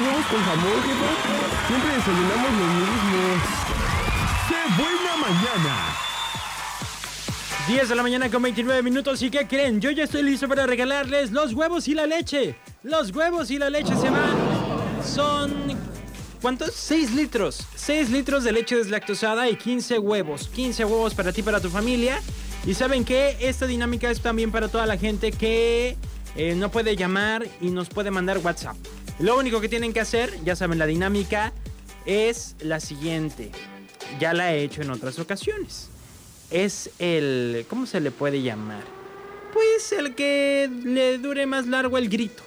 huevos con jamón, jefa? Siempre desayunamos lo mismo. ¡Qué buena mañana! 10 de la mañana con 29 minutos. ¿Y qué creen? Yo ya estoy listo para regalarles los huevos y la leche. Los huevos y la leche se van. Son. ¿Cuántos? 6 litros. 6 litros de leche deslactosada y 15 huevos. 15 huevos para ti, para tu familia. Y saben que esta dinámica es también para toda la gente que eh, no puede llamar y nos puede mandar WhatsApp. Lo único que tienen que hacer, ya saben, la dinámica es la siguiente. Ya la he hecho en otras ocasiones es el... ¿Cómo se le puede llamar? Pues el que le dure más largo el grito.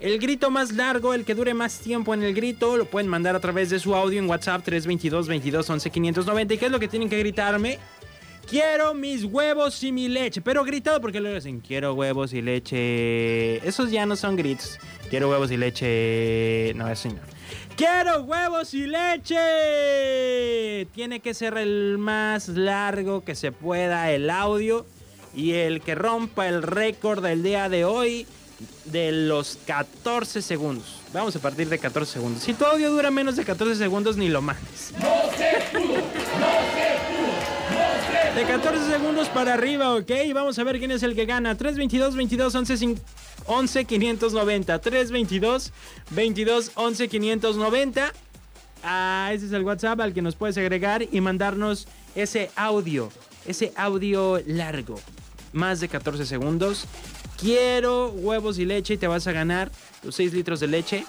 El grito más largo, el que dure más tiempo en el grito, lo pueden mandar a través de su audio en WhatsApp 322 22 11 590. ¿Y qué es lo que tienen que gritarme? Quiero mis huevos y mi leche. Pero gritado porque luego dicen, quiero huevos y leche. Esos ya no son gritos. Quiero huevos y leche. No, eso no. ¡Quiero huevos y leche! Tiene que ser el más largo que se pueda el audio. Y el que rompa el récord del día de hoy de los 14 segundos. Vamos a partir de 14 segundos. Si tu audio dura menos de 14 segundos, ni lo mandes. No se pudo, no De 14 segundos para arriba, ¿ok? Vamos a ver quién es el que gana. 322 22 11 11 590 322 22 11 590 ah, ese es el WhatsApp al que nos puedes agregar y mandarnos ese audio ese audio largo. Más de 14 segundos. Quiero huevos y leche y te vas a ganar tus 6 litros de leche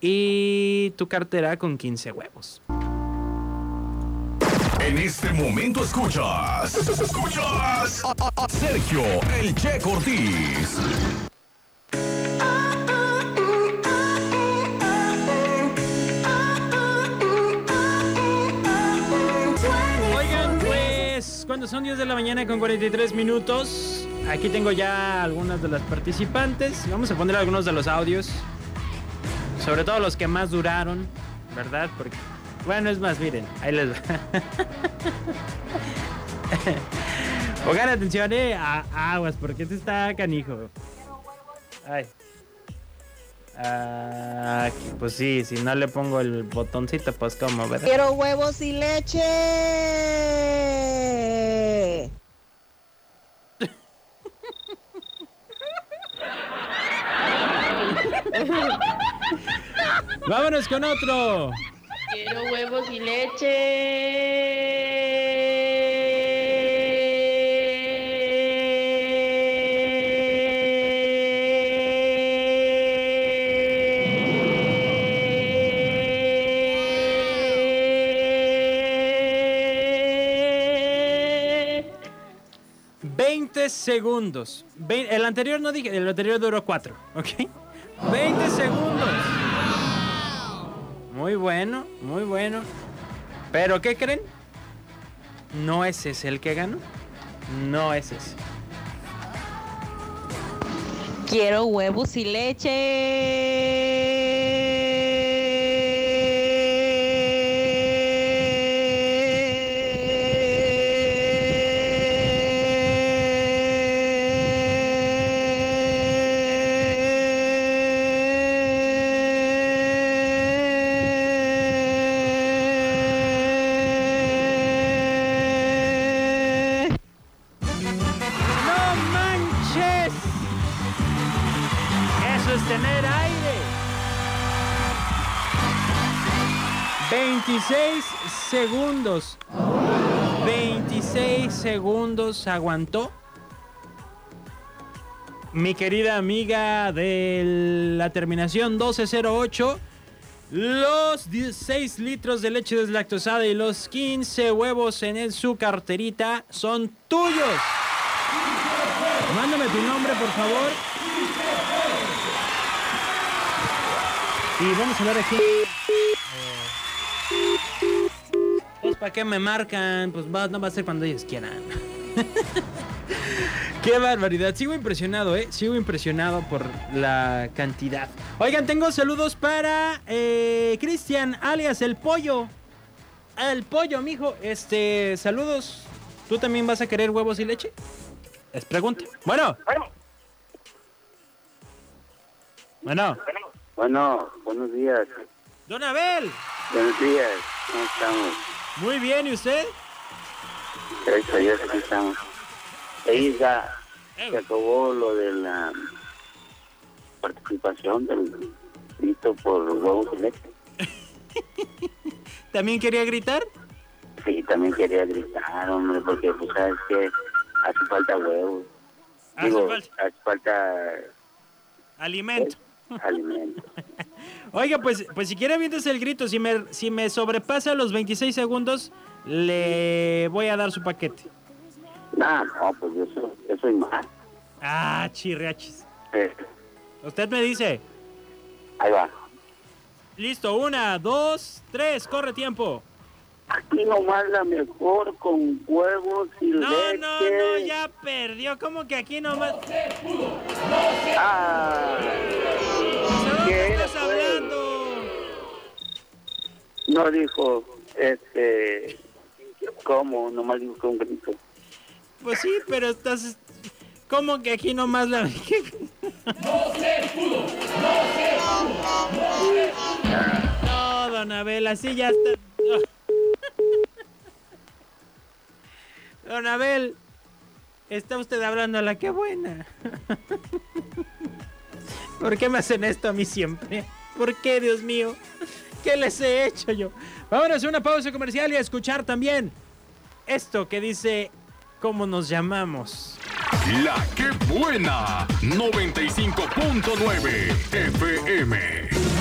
y tu cartera con 15 huevos en este momento escuchas. Escuchas a, Sergio El Che Cortés. Oigan, pues cuando son 10 de la mañana con 43 minutos, aquí tengo ya algunas de las participantes. Vamos a poner algunos de los audios, sobre todo los que más duraron, ¿verdad? Porque, bueno, es más, miren, ahí les va. Pongan atención, eh, a aguas, porque este está canijo. Ay. Ah, pues sí, si no le pongo el botoncito, pues como, ¿verdad? Quiero huevos y leche. Vámonos con otro. Quiero huevos y leche. 20 segundos. El anterior no dije, el anterior duró 4, ¿ok? 20 segundos. Muy bueno, muy bueno. Pero ¿qué creen? No es ese el que ganó. No es ese. Quiero huevos y leche. 26 segundos. 26 segundos aguantó. Mi querida amiga de la terminación 1208. Los 16 litros de leche deslactosada y los 15 huevos en el- su carterita son tuyos. Mándame tu nombre, por favor. Y vamos a ver aquí. ¿Para qué me marcan? Pues va- no va a ser cuando ellos quieran. Qué barbaridad. Sigo impresionado, ¿eh? Sigo impresionado por la cantidad. Oigan, tengo saludos para eh, Cristian, alias El Pollo. El Pollo, mijo. Este, saludos. ¿Tú también vas a querer huevos y leche? Es pregunta. Bueno. Bueno. Bueno, buenos días. Don Abel, Buenos días. ¿Cómo estamos? Muy bien, ¿y usted? Gracias a Dios, aquí estamos. Ahí ya se acabó lo de la participación del grito por huevos y leche. ¿También quería gritar? Sí, también quería gritar, hombre, porque pues sabes que hace falta huevos. Hace Digo, falta hace falta alimento. alimento. Oiga, pues, pues si quiere aviéntese el grito. Si me, si me sobrepasa los 26 segundos, le voy a dar su paquete. No, no, pues yo soy, yo soy más. Ah, chirriachis. Eh, Usted me dice, ahí va. listo, una, dos, tres, corre tiempo. Aquí nomás la mejor con huevos y No, leche. no, no, ya perdió. ¿Cómo que aquí nomás? Ah, no dijo, este, ¿cómo? Nomás dijo con grito. Pues sí, pero estás... ¿Cómo que aquí nomás la... No, don Abel, así ya está... Don Abel, está usted hablando a la que buena. ¿Por qué me hacen esto a mí siempre? ¿Por qué, Dios mío? ¿Qué les he hecho yo? Vamos a una pausa comercial y a escuchar también esto que dice cómo nos llamamos. La que buena 95.9 FM.